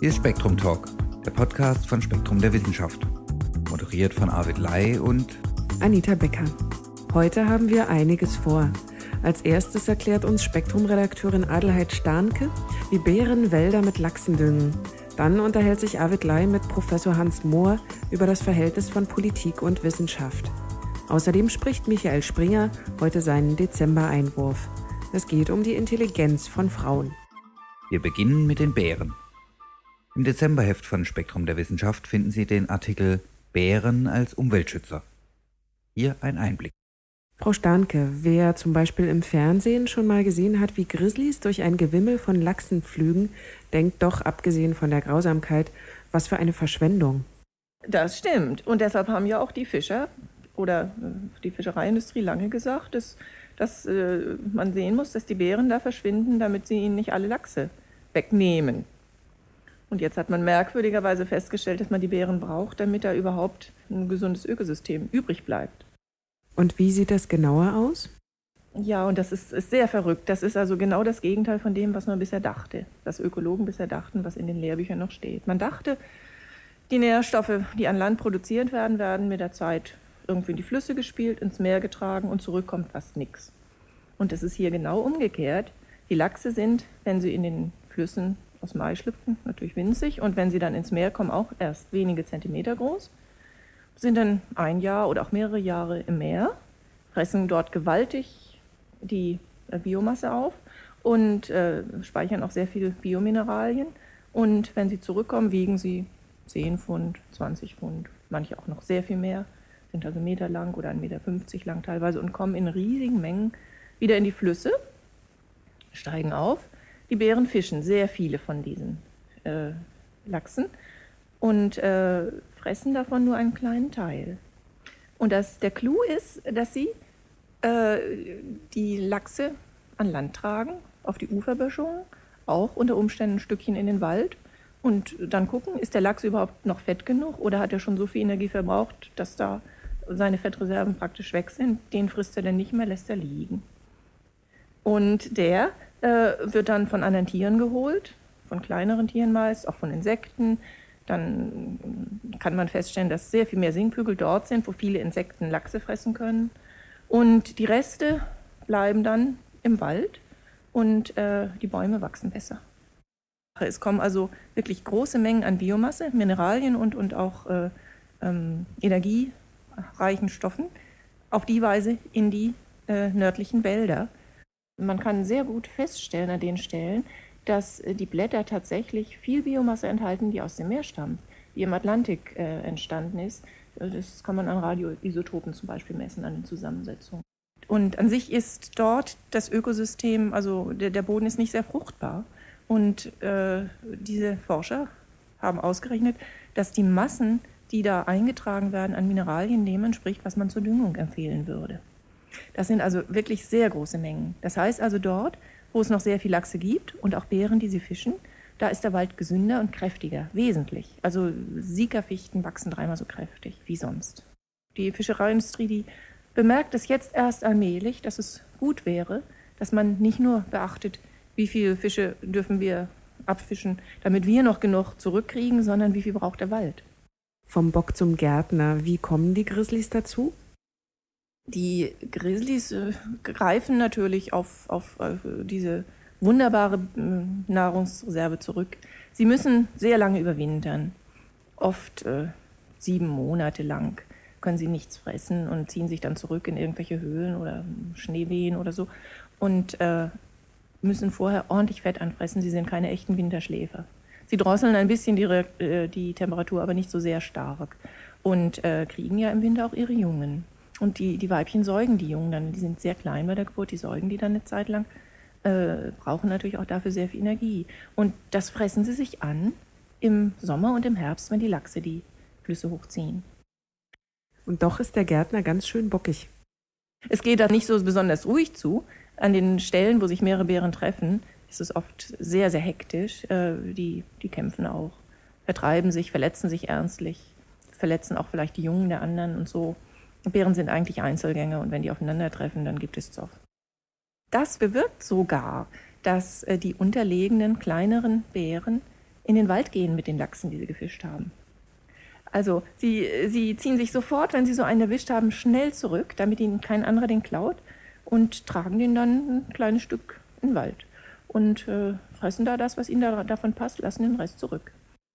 Hier ist Spektrum Talk, der Podcast von Spektrum der Wissenschaft. Moderiert von Arvid Lai und Anita Becker. Heute haben wir einiges vor. Als erstes erklärt uns Spektrum-Redakteurin Adelheid Starnke, wie Bären Wälder mit Lachsen düngen. Dann unterhält sich Arvid Lai mit Professor Hans Mohr über das Verhältnis von Politik und Wissenschaft. Außerdem spricht Michael Springer heute seinen Dezember-Einwurf. Es geht um die Intelligenz von Frauen. Wir beginnen mit den Bären. Im Dezemberheft von Spektrum der Wissenschaft finden Sie den Artikel Bären als Umweltschützer. Hier ein Einblick. Frau Starnke, wer zum Beispiel im Fernsehen schon mal gesehen hat, wie Grizzlies durch ein Gewimmel von Lachsen pflügen, denkt doch, abgesehen von der Grausamkeit, was für eine Verschwendung. Das stimmt. Und deshalb haben ja auch die Fischer oder äh, die Fischereiindustrie lange gesagt, dass, dass äh, man sehen muss, dass die Bären da verschwinden, damit sie ihnen nicht alle Lachse wegnehmen. Und jetzt hat man merkwürdigerweise festgestellt, dass man die Bären braucht, damit da überhaupt ein gesundes Ökosystem übrig bleibt. Und wie sieht das genauer aus? Ja, und das ist, ist, sehr verrückt. Das ist also genau das Gegenteil von dem, was man bisher dachte, was Ökologen bisher dachten, was in den Lehrbüchern noch steht. Man dachte, die Nährstoffe, die an Land produziert werden, werden mit der Zeit irgendwie in die Flüsse gespielt, ins Meer getragen und zurückkommt fast nichts. Und es ist hier genau umgekehrt. Die Lachse sind, wenn sie in den Flüssen aus Mai schlüpfen, natürlich winzig und wenn sie dann ins Meer kommen, auch erst wenige Zentimeter groß sind dann ein Jahr oder auch mehrere Jahre im Meer, fressen dort gewaltig die äh, Biomasse auf und äh, speichern auch sehr viel Biomineralien. Und wenn sie zurückkommen, wiegen sie 10 Pfund, 20 Pfund, manche auch noch sehr viel mehr, sind also Meter lang oder 1,50 Meter lang teilweise und kommen in riesigen Mengen wieder in die Flüsse, steigen auf. Die Bären fischen sehr viele von diesen äh, Lachsen und äh, fressen davon nur einen kleinen Teil. Und das, der Clou ist, dass sie äh, die Lachse an Land tragen, auf die Uferböschungen, auch unter Umständen ein Stückchen in den Wald und dann gucken, ist der Lachs überhaupt noch fett genug oder hat er schon so viel Energie verbraucht, dass da seine Fettreserven praktisch weg sind. Den frisst er dann nicht mehr, lässt er liegen. Und der äh, wird dann von anderen Tieren geholt, von kleineren Tieren meist, auch von Insekten, dann kann man feststellen, dass sehr viel mehr Singvögel dort sind, wo viele Insekten Lachse fressen können. Und die Reste bleiben dann im Wald und äh, die Bäume wachsen besser. Es kommen also wirklich große Mengen an Biomasse, Mineralien und, und auch äh, ähm, energiereichen Stoffen auf die Weise in die äh, nördlichen Wälder. Man kann sehr gut feststellen an den Stellen, dass äh, die Blätter tatsächlich viel Biomasse enthalten, die aus dem Meer stammt, die im Atlantik äh, entstanden ist. Das kann man an Radioisotopen zum Beispiel messen, an den Zusammensetzungen. Und an sich ist dort das Ökosystem, also der, der Boden ist nicht sehr fruchtbar. Und äh, diese Forscher haben ausgerechnet, dass die Massen, die da eingetragen werden an Mineralien, dem entspricht, was man zur Düngung empfehlen würde. Das sind also wirklich sehr große Mengen. Das heißt also dort wo es noch sehr viel Lachse gibt und auch Bären, die sie fischen, da ist der Wald gesünder und kräftiger, wesentlich. Also Siegerfichten wachsen dreimal so kräftig wie sonst. Die Fischereiindustrie, die bemerkt es jetzt erst allmählich, dass es gut wäre, dass man nicht nur beachtet, wie viele Fische dürfen wir abfischen, damit wir noch genug zurückkriegen, sondern wie viel braucht der Wald. Vom Bock zum Gärtner, wie kommen die Grizzlies dazu? Die Grizzlies äh, greifen natürlich auf, auf, auf diese wunderbare äh, Nahrungsreserve zurück. Sie müssen sehr lange überwintern, oft äh, sieben Monate lang können sie nichts fressen und ziehen sich dann zurück in irgendwelche Höhlen oder Schneewehen oder so und äh, müssen vorher ordentlich Fett anfressen. Sie sind keine echten Winterschläfer. Sie drosseln ein bisschen die, äh, die Temperatur, aber nicht so sehr stark und äh, kriegen ja im Winter auch ihre Jungen. Und die, die Weibchen säugen die Jungen dann, die sind sehr klein bei der Geburt, die säugen die dann eine Zeit lang, äh, brauchen natürlich auch dafür sehr viel Energie. Und das fressen sie sich an im Sommer und im Herbst, wenn die Lachse die Flüsse hochziehen. Und doch ist der Gärtner ganz schön bockig. Es geht da nicht so besonders ruhig zu. An den Stellen, wo sich mehrere Bären treffen, ist es oft sehr, sehr hektisch. Äh, die, die kämpfen auch, vertreiben sich, verletzen sich ernstlich, verletzen auch vielleicht die Jungen der anderen und so. Bären sind eigentlich Einzelgänger und wenn die aufeinandertreffen, dann gibt es Zoff. Das bewirkt sogar, dass äh, die unterlegenen kleineren Bären in den Wald gehen mit den Lachsen, die sie gefischt haben. Also sie, sie ziehen sich sofort, wenn sie so einen erwischt haben, schnell zurück, damit ihnen kein anderer den klaut und tragen den dann ein kleines Stück in den Wald und äh, fressen da das, was ihnen da, davon passt, lassen den Rest zurück.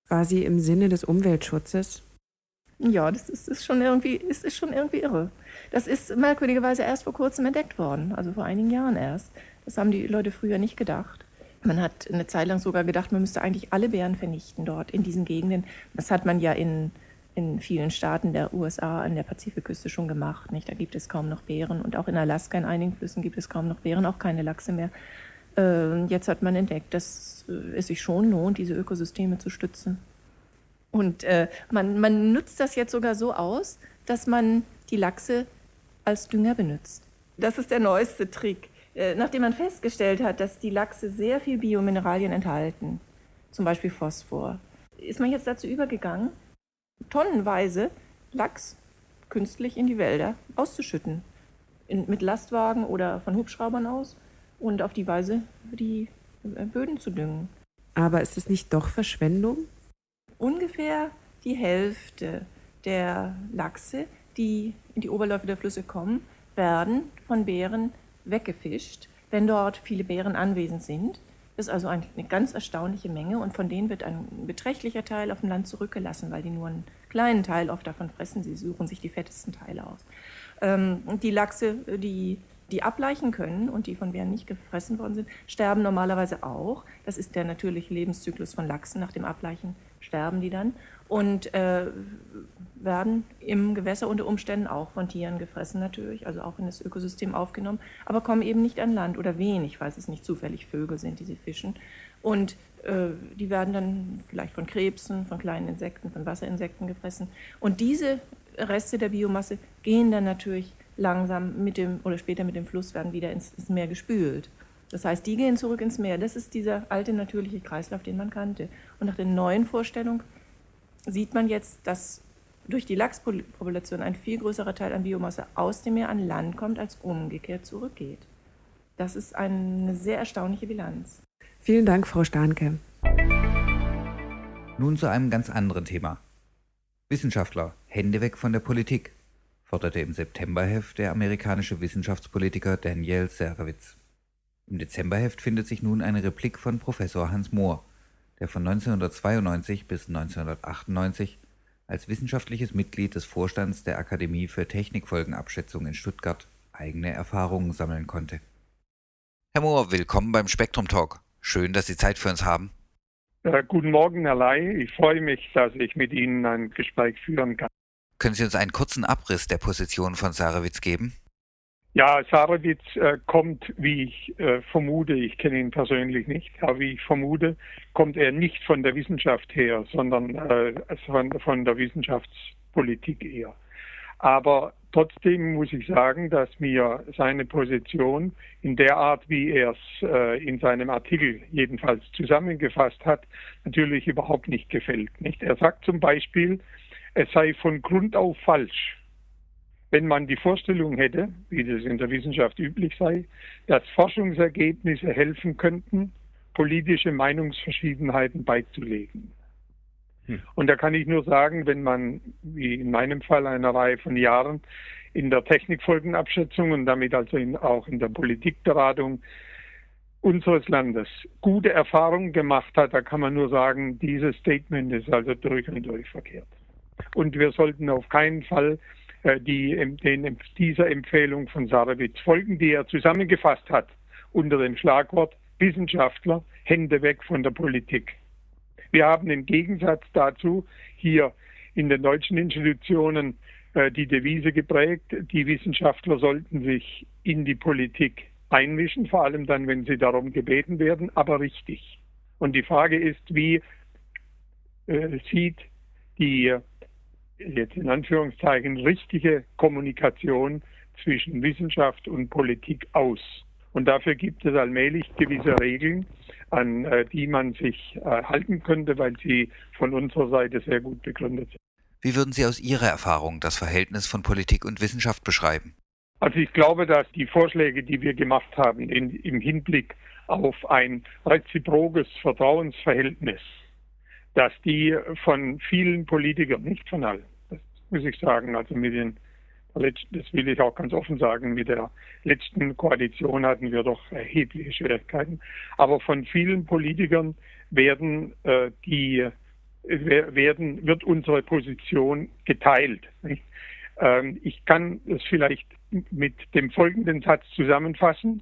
Quasi im Sinne des Umweltschutzes. Ja, das ist, ist, schon irgendwie, ist, ist schon irgendwie irre. Das ist merkwürdigerweise erst vor kurzem entdeckt worden, also vor einigen Jahren erst. Das haben die Leute früher nicht gedacht. Man hat eine Zeit lang sogar gedacht, man müsste eigentlich alle Bären vernichten dort in diesen Gegenden. Das hat man ja in, in vielen Staaten der USA an der Pazifikküste schon gemacht. Nicht? Da gibt es kaum noch Bären und auch in Alaska in einigen Flüssen gibt es kaum noch Bären, auch keine Lachse mehr. Äh, jetzt hat man entdeckt, dass äh, es sich schon lohnt, diese Ökosysteme zu stützen. Und äh, man, man nutzt das jetzt sogar so aus, dass man die Lachse als Dünger benutzt. Das ist der neueste Trick. Äh, nachdem man festgestellt hat, dass die Lachse sehr viel Biomineralien enthalten, zum Beispiel Phosphor, ist man jetzt dazu übergegangen, tonnenweise Lachs künstlich in die Wälder auszuschütten. In, mit Lastwagen oder von Hubschraubern aus und auf die Weise die äh, Böden zu düngen. Aber ist es nicht doch Verschwendung? Ungefähr die Hälfte der Lachse, die in die Oberläufe der Flüsse kommen, werden von Bären weggefischt, wenn dort viele Bären anwesend sind. Das ist also eine ganz erstaunliche Menge und von denen wird ein beträchtlicher Teil auf dem Land zurückgelassen, weil die nur einen kleinen Teil oft davon fressen. Sie suchen sich die fettesten Teile aus. Ähm, die Lachse, die, die ableichen können und die von Bären nicht gefressen worden sind, sterben normalerweise auch. Das ist der natürliche Lebenszyklus von Lachsen. Nach dem Ableichen sterben die dann und äh, werden im Gewässer unter Umständen auch von Tieren gefressen natürlich, also auch in das Ökosystem aufgenommen, aber kommen eben nicht an Land oder wenig, weil es nicht zufällig Vögel sind, die sie fischen. Und äh, die werden dann vielleicht von Krebsen, von kleinen Insekten, von Wasserinsekten gefressen. Und diese Reste der Biomasse gehen dann natürlich langsam mit dem oder später mit dem Fluss werden wieder ins, ins Meer gespült. Das heißt, die gehen zurück ins Meer. Das ist dieser alte natürliche Kreislauf, den man kannte. Und nach der neuen Vorstellung sieht man jetzt, dass durch die Lachspopulation ein viel größerer Teil an Biomasse aus dem Meer an Land kommt, als umgekehrt zurückgeht. Das ist eine sehr erstaunliche Bilanz. Vielen Dank, Frau Starnke. Nun zu einem ganz anderen Thema. Wissenschaftler, Hände weg von der Politik, forderte im Septemberheft der amerikanische Wissenschaftspolitiker Daniel Serowitz. Im Dezemberheft findet sich nun eine Replik von Professor Hans Mohr, der von 1992 bis 1998 als wissenschaftliches Mitglied des Vorstands der Akademie für Technikfolgenabschätzung in Stuttgart eigene Erfahrungen sammeln konnte. Herr Mohr, willkommen beim Spektrum Talk. Schön, dass Sie Zeit für uns haben. Äh, guten Morgen, Herr Ley. Ich freue mich, dass ich mit Ihnen ein Gespräch führen kann. Können Sie uns einen kurzen Abriss der Position von Sarewitz geben? Ja, Sarewitz äh, kommt, wie ich äh, vermute, ich kenne ihn persönlich nicht, aber wie ich vermute, kommt er nicht von der Wissenschaft her, sondern äh, von, von der Wissenschaftspolitik eher. Aber trotzdem muss ich sagen, dass mir seine Position in der Art, wie er es äh, in seinem Artikel jedenfalls zusammengefasst hat, natürlich überhaupt nicht gefällt. Nicht? Er sagt zum Beispiel, es sei von Grund auf falsch, wenn man die Vorstellung hätte, wie das in der Wissenschaft üblich sei, dass Forschungsergebnisse helfen könnten, politische Meinungsverschiedenheiten beizulegen. Hm. Und da kann ich nur sagen, wenn man, wie in meinem Fall, eine Reihe von Jahren in der Technikfolgenabschätzung und damit also in, auch in der Politikberatung unseres Landes gute Erfahrungen gemacht hat, da kann man nur sagen, dieses Statement ist also durch und durch verkehrt. Und wir sollten auf keinen Fall äh, die den, dieser Empfehlung von Sarewitz folgen, die er zusammengefasst hat unter dem Schlagwort Wissenschaftler, Hände weg von der Politik. Wir haben im Gegensatz dazu hier in den deutschen Institutionen äh, die Devise geprägt, die Wissenschaftler sollten sich in die Politik einmischen, vor allem dann, wenn sie darum gebeten werden, aber richtig. Und die Frage ist, wie äh, sieht die jetzt in Anführungszeichen richtige Kommunikation zwischen Wissenschaft und Politik aus. Und dafür gibt es allmählich gewisse Regeln, an äh, die man sich äh, halten könnte, weil sie von unserer Seite sehr gut begründet sind. Wie würden Sie aus Ihrer Erfahrung das Verhältnis von Politik und Wissenschaft beschreiben? Also ich glaube, dass die Vorschläge, die wir gemacht haben in, im Hinblick auf ein reziprokes Vertrauensverhältnis, dass die von vielen Politikern, nicht von allen, das muss ich sagen, also mit den das will ich auch ganz offen sagen, mit der letzten Koalition hatten wir doch erhebliche Schwierigkeiten. Aber von vielen Politikern werden äh, die werden, wird unsere Position geteilt. Ähm, ich kann es vielleicht mit dem folgenden Satz zusammenfassen.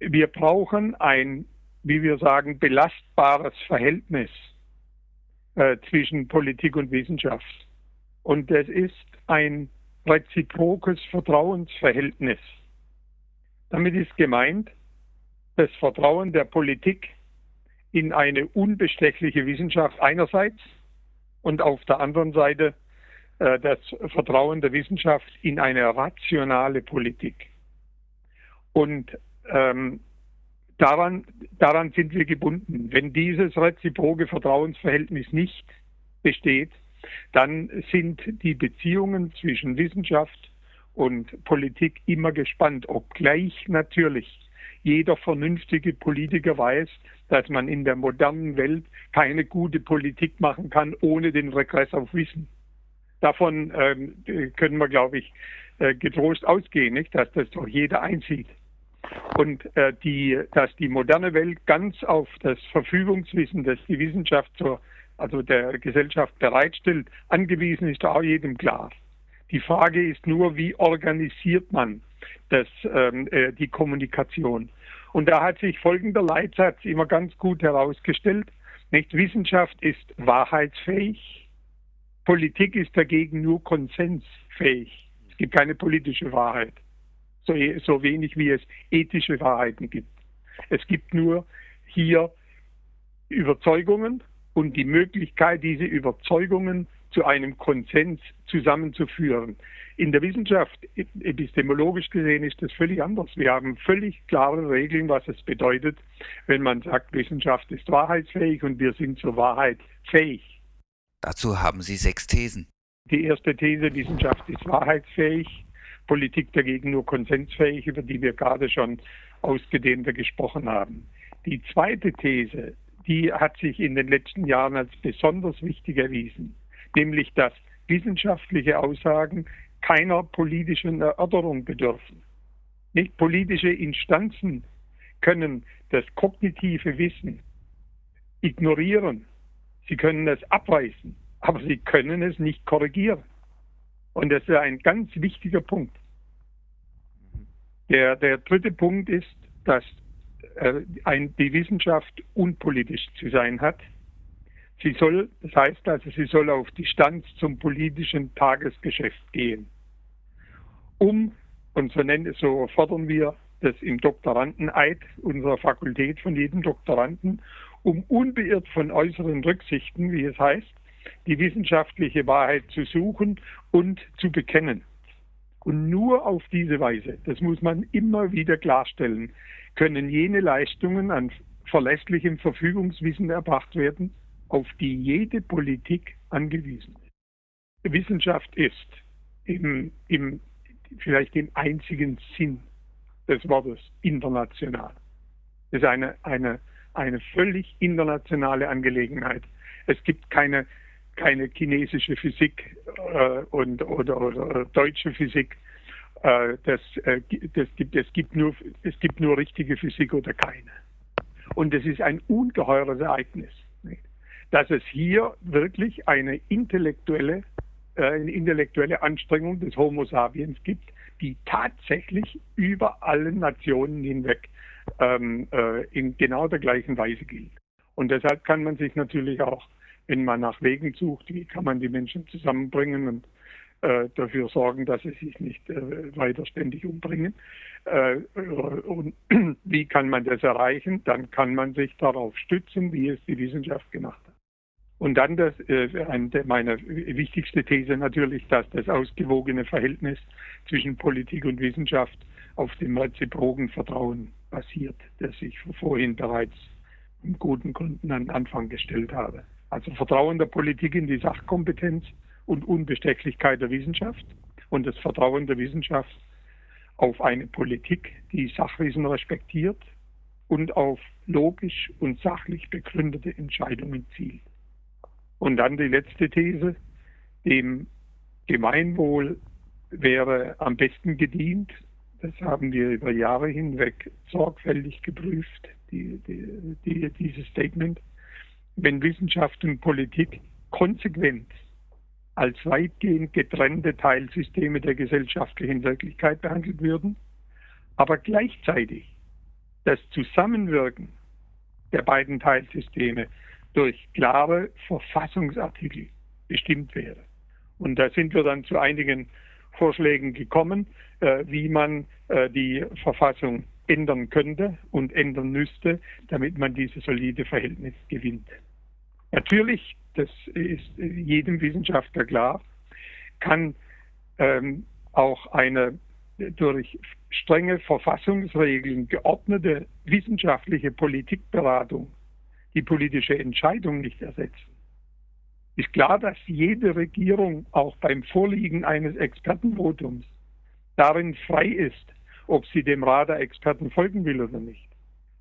Wir brauchen ein, wie wir sagen, belastbares Verhältnis äh, zwischen Politik und Wissenschaft. Und das ist ein reziprokes Vertrauensverhältnis. Damit ist gemeint das Vertrauen der Politik in eine unbestechliche Wissenschaft einerseits und auf der anderen Seite äh, das Vertrauen der Wissenschaft in eine rationale Politik. Und ähm, daran, daran sind wir gebunden. Wenn dieses reziproke Vertrauensverhältnis nicht besteht, dann sind die Beziehungen zwischen Wissenschaft und Politik immer gespannt, obgleich natürlich jeder vernünftige Politiker weiß, dass man in der modernen Welt keine gute Politik machen kann ohne den Regress auf Wissen. Davon ähm, können wir, glaube ich, äh, getrost ausgehen, nicht? dass das doch jeder einsieht. Und äh, die, dass die moderne Welt ganz auf das Verfügungswissen, das die Wissenschaft zur, also der Gesellschaft bereitstellt, angewiesen ist, auch jedem klar. Die Frage ist nur, wie organisiert man das, ähm, äh, die Kommunikation? Und da hat sich folgender Leitsatz immer ganz gut herausgestellt. Nicht Wissenschaft ist wahrheitsfähig, Politik ist dagegen nur konsensfähig. Es gibt keine politische Wahrheit, so, so wenig wie es ethische Wahrheiten gibt. Es gibt nur hier Überzeugungen und die Möglichkeit, diese Überzeugungen zu einem Konsens zusammenzuführen. In der Wissenschaft, epistemologisch gesehen, ist das völlig anders. Wir haben völlig klare Regeln, was es bedeutet, wenn man sagt, Wissenschaft ist wahrheitsfähig und wir sind zur Wahrheit fähig. Dazu haben Sie sechs Thesen. Die erste These, Wissenschaft ist wahrheitsfähig, Politik dagegen nur konsensfähig, über die wir gerade schon ausgedehnter gesprochen haben. Die zweite These, die hat sich in den letzten Jahren als besonders wichtig erwiesen, nämlich dass wissenschaftliche Aussagen keiner politischen Erörterung bedürfen. Nicht politische Instanzen können das kognitive Wissen ignorieren. Sie können es abweisen, aber sie können es nicht korrigieren. Und das ist ein ganz wichtiger Punkt. Der, der dritte Punkt ist, dass äh, ein, die Wissenschaft unpolitisch zu sein hat. Sie soll, das heißt also, sie soll auf Distanz zum politischen Tagesgeschäft gehen um, und so, nennen, so fordern wir das im Doktorandeneid unserer Fakultät von jedem Doktoranden, um unbeirrt von äußeren Rücksichten, wie es heißt, die wissenschaftliche Wahrheit zu suchen und zu bekennen. Und nur auf diese Weise, das muss man immer wieder klarstellen, können jene Leistungen an verlässlichem Verfügungswissen erbracht werden, auf die jede Politik angewiesen ist. Wissenschaft ist im, im vielleicht den einzigen Sinn des Wortes international. Es ist eine, eine, eine völlig internationale Angelegenheit. Es gibt keine, keine chinesische Physik äh, und, oder, oder deutsche Physik. Äh, das, äh, das gibt, es, gibt nur, es gibt nur richtige Physik oder keine. Und es ist ein ungeheures Ereignis, nicht? dass es hier wirklich eine intellektuelle äh, eine intellektuelle Anstrengung des Homo sapiens gibt, die tatsächlich über alle Nationen hinweg ähm, äh, in genau der gleichen Weise gilt. Und deshalb kann man sich natürlich auch, wenn man nach Wegen sucht, wie kann man die Menschen zusammenbringen und äh, dafür sorgen, dass sie sich nicht äh, weiter ständig umbringen. Äh, und wie kann man das erreichen? Dann kann man sich darauf stützen, wie es die Wissenschaft gemacht hat. Und dann das, äh, meine wichtigste These natürlich, dass das ausgewogene Verhältnis zwischen Politik und Wissenschaft auf dem reziproken Vertrauen basiert, das ich vorhin bereits im guten Gründen an Anfang gestellt habe. Also Vertrauen der Politik in die Sachkompetenz und Unbestechlichkeit der Wissenschaft und das Vertrauen der Wissenschaft auf eine Politik, die Sachwissen respektiert und auf logisch und sachlich begründete Entscheidungen zielt. Und dann die letzte These, dem Gemeinwohl wäre am besten gedient, das haben wir über Jahre hinweg sorgfältig geprüft, die, die, die, dieses Statement, wenn Wissenschaft und Politik konsequent als weitgehend getrennte Teilsysteme der gesellschaftlichen Wirklichkeit behandelt würden, aber gleichzeitig das Zusammenwirken der beiden Teilsysteme durch klare Verfassungsartikel bestimmt wäre. Und da sind wir dann zu einigen Vorschlägen gekommen, äh, wie man äh, die Verfassung ändern könnte und ändern müsste, damit man dieses solide Verhältnis gewinnt. Natürlich, das ist jedem Wissenschaftler klar, kann ähm, auch eine durch strenge Verfassungsregeln geordnete wissenschaftliche Politikberatung die politische Entscheidung nicht ersetzen. Ist klar, dass jede Regierung auch beim Vorliegen eines Expertenvotums darin frei ist, ob sie dem Rat der Experten folgen will oder nicht.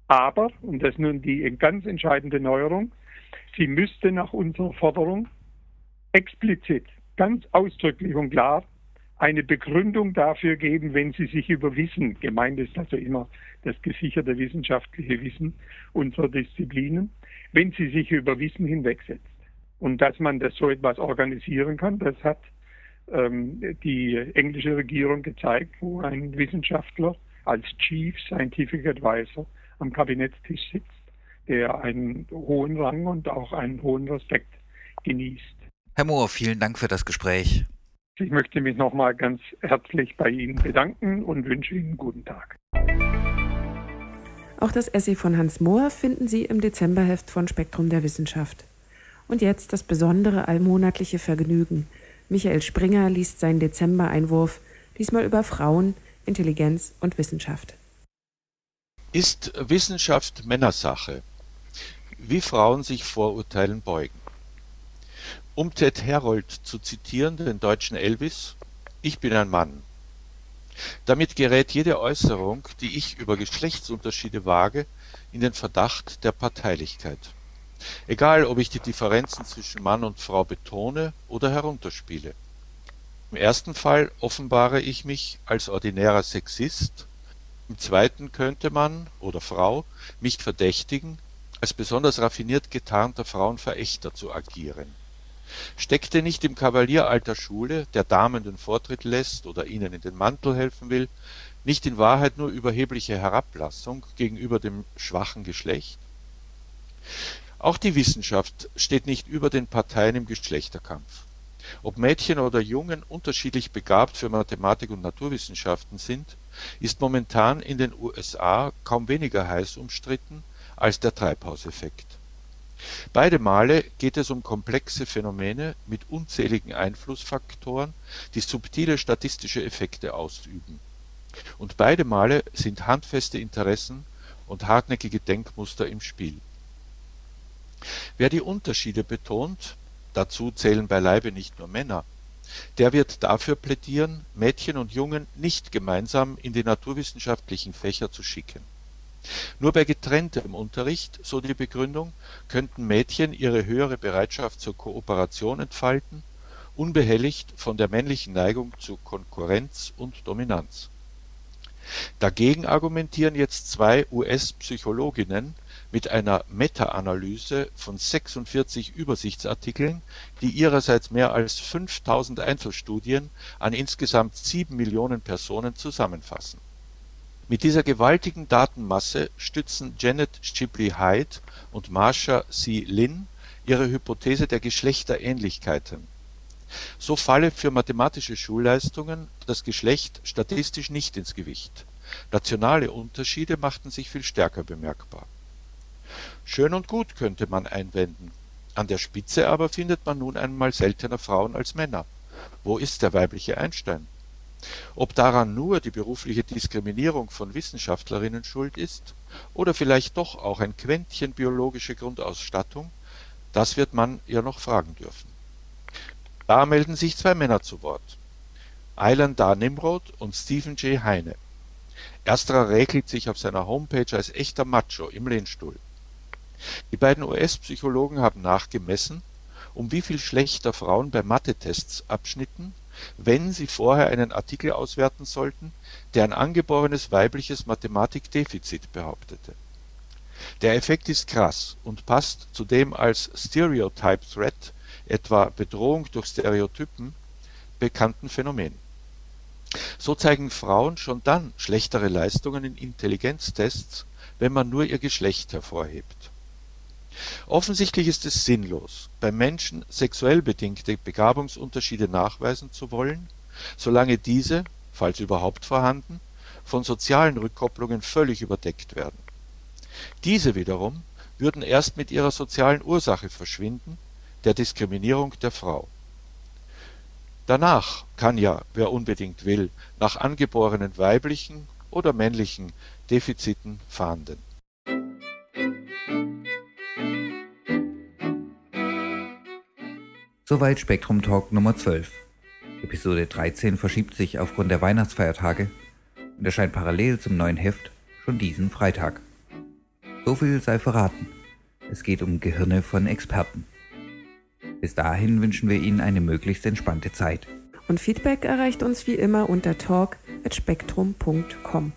Aber, und das ist nun die ganz entscheidende Neuerung, sie müsste nach unserer Forderung explizit, ganz ausdrücklich und klar eine Begründung dafür geben, wenn sie sich über Wissen, gemeint ist also immer das gesicherte wissenschaftliche Wissen unserer Disziplinen, wenn sie sich über Wissen hinwegsetzt. Und dass man das so etwas organisieren kann, das hat ähm, die englische Regierung gezeigt, wo ein Wissenschaftler als Chief Scientific Advisor am Kabinettstisch sitzt, der einen hohen Rang und auch einen hohen Respekt genießt. Herr Mohr, vielen Dank für das Gespräch. Ich möchte mich nochmal ganz herzlich bei Ihnen bedanken und wünsche Ihnen einen guten Tag. Auch das Essay von Hans Mohr finden Sie im Dezemberheft von Spektrum der Wissenschaft. Und jetzt das besondere allmonatliche Vergnügen. Michael Springer liest seinen Dezember-Einwurf, diesmal über Frauen, Intelligenz und Wissenschaft. Ist Wissenschaft Männersache? Wie Frauen sich Vorurteilen beugen. Um Ted Herold zu zitieren, den deutschen Elvis, ich bin ein Mann. Damit gerät jede Äußerung, die ich über Geschlechtsunterschiede wage, in den Verdacht der Parteilichkeit. Egal, ob ich die Differenzen zwischen Mann und Frau betone oder herunterspiele. Im ersten Fall offenbare ich mich als ordinärer Sexist, im zweiten könnte man oder Frau mich verdächtigen, als besonders raffiniert getarnter Frauenverächter zu agieren. Steckte nicht im Kavalier alter Schule, der Damen den Vortritt lässt oder ihnen in den Mantel helfen will, nicht in Wahrheit nur überhebliche Herablassung gegenüber dem schwachen Geschlecht? Auch die Wissenschaft steht nicht über den Parteien im Geschlechterkampf. Ob Mädchen oder Jungen unterschiedlich begabt für Mathematik und Naturwissenschaften sind, ist momentan in den USA kaum weniger heiß umstritten als der Treibhauseffekt. Beide Male geht es um komplexe Phänomene mit unzähligen Einflussfaktoren, die subtile statistische Effekte ausüben. Und beide Male sind handfeste Interessen und hartnäckige Denkmuster im Spiel Wer die Unterschiede betont (dazu zählen beileibe nicht nur Männer), der wird dafür plädieren, Mädchen und Jungen nicht gemeinsam in die naturwissenschaftlichen Fächer zu schicken. Nur bei getrenntem Unterricht, so die Begründung, könnten Mädchen ihre höhere Bereitschaft zur Kooperation entfalten, unbehelligt von der männlichen Neigung zu Konkurrenz und Dominanz. Dagegen argumentieren jetzt zwei US-Psychologinnen mit einer Meta-Analyse von 46 Übersichtsartikeln, die ihrerseits mehr als 5000 Einzelstudien an insgesamt sieben Millionen Personen zusammenfassen. Mit dieser gewaltigen Datenmasse stützen Janet Shipley-Hyde und Marsha C. Lin ihre Hypothese der Geschlechterähnlichkeiten. So falle für mathematische Schulleistungen das Geschlecht statistisch nicht ins Gewicht. Nationale Unterschiede machten sich viel stärker bemerkbar Schön und gut, könnte man einwenden. An der Spitze aber findet man nun einmal seltener Frauen als Männer. Wo ist der weibliche Einstein? Ob daran nur die berufliche Diskriminierung von Wissenschaftlerinnen schuld ist oder vielleicht doch auch ein Quäntchen biologische Grundausstattung, das wird man ihr noch fragen dürfen. Da melden sich zwei Männer zu Wort. Aylan Dar Nimrod und Stephen J. Heine. Ersterer räkelt sich auf seiner Homepage als echter Macho im Lehnstuhl. Die beiden US-Psychologen haben nachgemessen, um wie viel schlechter Frauen bei Mathe-Tests abschnitten, wenn sie vorher einen Artikel auswerten sollten, der ein angeborenes weibliches Mathematikdefizit behauptete. Der Effekt ist krass und passt zu dem als Stereotype Threat, etwa Bedrohung durch Stereotypen, bekannten Phänomen. So zeigen Frauen schon dann schlechtere Leistungen in Intelligenztests, wenn man nur ihr Geschlecht hervorhebt. Offensichtlich ist es sinnlos, beim Menschen sexuell bedingte Begabungsunterschiede nachweisen zu wollen, solange diese, falls überhaupt vorhanden, von sozialen Rückkopplungen völlig überdeckt werden. Diese wiederum würden erst mit ihrer sozialen Ursache verschwinden, der Diskriminierung der Frau. Danach kann ja, wer unbedingt will, nach angeborenen weiblichen oder männlichen Defiziten fahnden. Soweit Spektrum Talk Nummer 12. Episode 13 verschiebt sich aufgrund der Weihnachtsfeiertage und erscheint parallel zum neuen Heft schon diesen Freitag. So viel sei verraten. Es geht um Gehirne von Experten. Bis dahin wünschen wir Ihnen eine möglichst entspannte Zeit. Und Feedback erreicht uns wie immer unter talk.spektrum.com.